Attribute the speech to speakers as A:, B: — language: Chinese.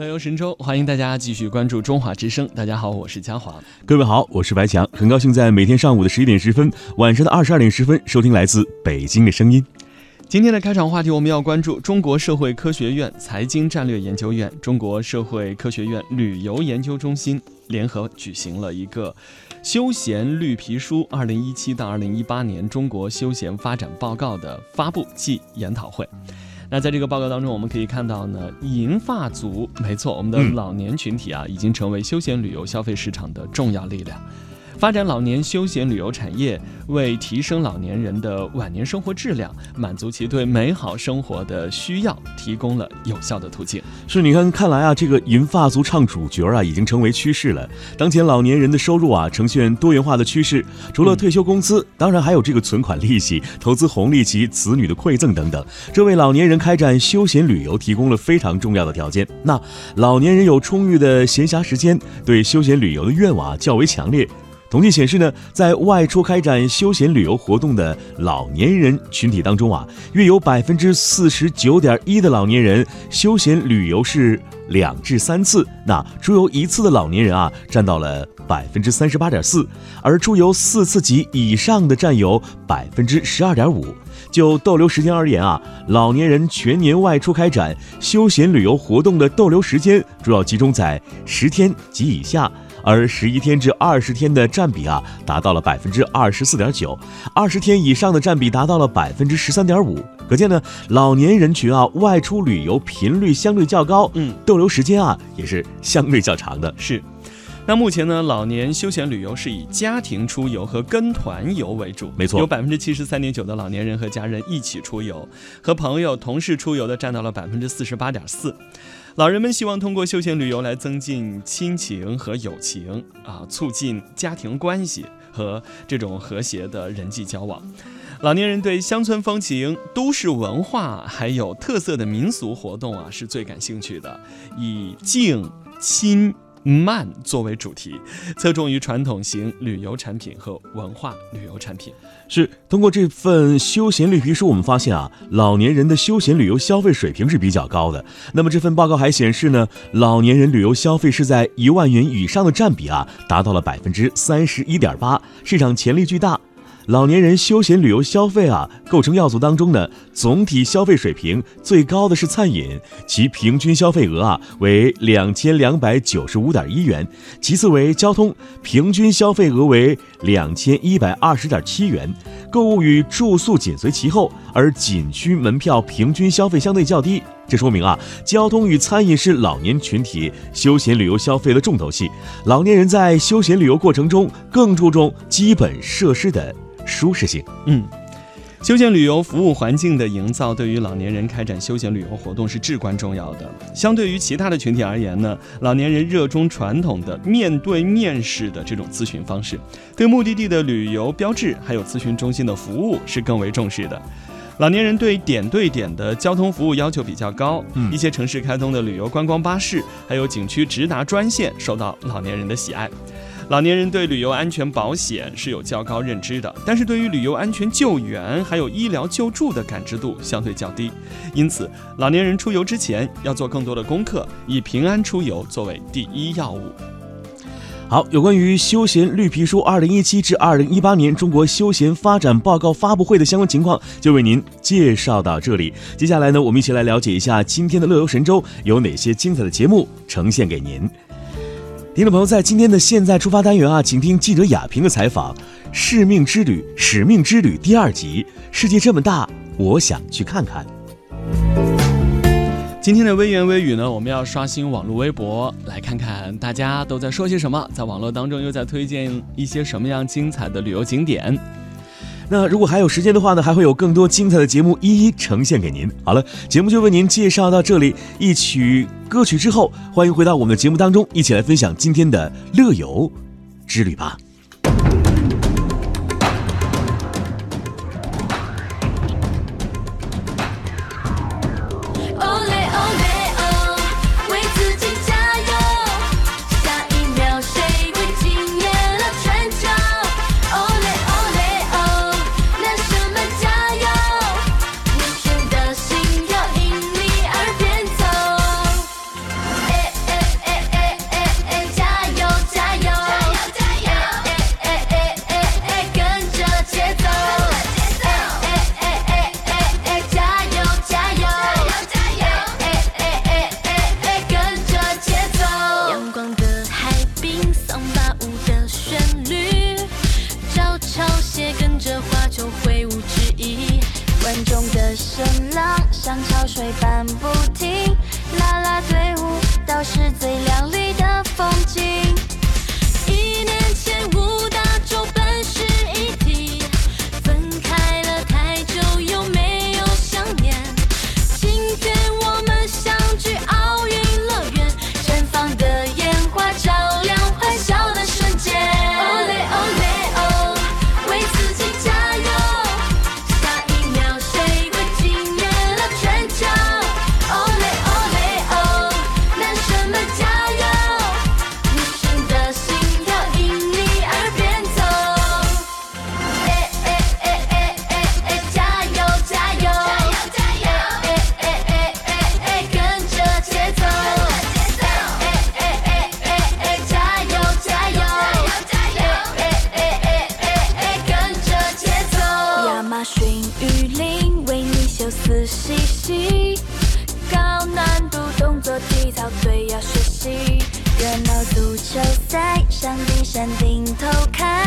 A: 乐游神州，欢迎大家继续关注中华之声。大家好，我是嘉华。
B: 各位好，我是白强，很高兴在每天上午的十一点十分，晚上的二十二点十分收听来自北京的声音。
A: 今天的开场话题，我们要关注中国社会科学院财经战略研究院、中国社会科学院旅游研究中心联合举行了一个休闲绿皮书二零一七到二零一八年中国休闲发展报告的发布暨研讨会。那在这个报告当中，我们可以看到呢，银发族，没错，我们的老年群体啊，已经成为休闲旅游消费市场的重要力量。发展老年休闲旅游产业，为提升老年人的晚年生活质量，满足其对美好生活的需要，提供了有效的途径。
B: 是，你看，看来啊，这个银发族唱主角啊，已经成为趋势了。当前老年人的收入啊，呈现多元化的趋势，除了退休工资，当然还有这个存款利息、投资红利及子女的馈赠等等，这为老年人开展休闲旅游提供了非常重要的条件。那老年人有充裕的闲暇时间，对休闲旅游的愿望啊较为强烈。统计显示呢，在外出开展休闲旅游活动的老年人群体当中啊，约有百分之四十九点一的老年人休闲旅游是两至三次，那出游一次的老年人啊，占到了百分之三十八点四，而出游四次及以上的占有百分之十二点五。就逗留时间而言啊，老年人全年外出开展休闲旅游活动的逗留时间主要集中在十天及以下。而十一天至二十天的占比啊，达到了百分之二十四点九，二十天以上的占比达到了百分之十三点五。可见呢，老年人群啊，外出旅游频率相对较高，嗯，逗留时间啊，也是相对较长的。
A: 是，那目前呢，老年休闲旅游是以家庭出游和跟团游为主，
B: 没错，
A: 有百分之七十三点九的老年人和家人一起出游，和朋友、同事出游的占到了百分之四十八点四。老人们希望通过休闲旅游来增进亲情和友情啊，促进家庭关系和这种和谐的人际交往。老年人对乡村风情、都市文化还有特色的民俗活动啊，是最感兴趣的，以静亲。慢作为主题，侧重于传统型旅游产品和文化旅游产品。
B: 是通过这份休闲绿皮书，我们发现啊，老年人的休闲旅游消费水平是比较高的。那么这份报告还显示呢，老年人旅游消费是在一万元以上的占比啊，达到了百分之三十一点八，市场潜力巨大。老年人休闲旅游消费啊，构成要素当中呢，总体消费水平最高的是餐饮，其平均消费额啊为两千两百九十五点一元，其次为交通，平均消费额为两千一百二十点七元，购物与住宿紧随其后，而景区门票平均消费相对较低，这说明啊，交通与餐饮是老年群体休闲旅游消费的重头戏，老年人在休闲旅游过程中更注重基本设施的。舒适性，
A: 嗯，休闲旅游服务环境的营造对于老年人开展休闲旅游活动是至关重要的。相对于其他的群体而言呢，老年人热衷传统的面对面式的这种咨询方式，对目的地的旅游标志还有咨询中心的服务是更为重视的。老年人对点对点的交通服务要求比较高，一些城市开通的旅游观光巴士还有景区直达专线受到老年人的喜爱。老年人对旅游安全保险是有较高认知的，但是对于旅游安全救援还有医疗救助的感知度相对较低，因此老年人出游之前要做更多的功课，以平安出游作为第一要务。
B: 好，有关于休闲绿皮书二零一七至二零一八年中国休闲发展报告发布会的相关情况，就为您介绍到这里。接下来呢，我们一起来了解一下今天的乐游神州有哪些精彩的节目呈现给您。听众朋友，在今天的现在出发单元啊，请听记者亚平的采访，《使命之旅》使命之旅第二集，世界这么大，我想去看看。
A: 今天的微言微语呢，我们要刷新网络微博，来看看大家都在说些什么，在网络当中又在推荐一些什么样精彩的旅游景点。
B: 那如果还有时间的话呢，还会有更多精彩的节目一一呈现给您。好了，节目就为您介绍到这里，一曲歌曲之后，欢迎回到我们的节目当中，一起来分享今天的乐游之旅吧。
C: 嘻嘻，高难度动作体操最要学习，热闹足球赛上顶山顶偷看。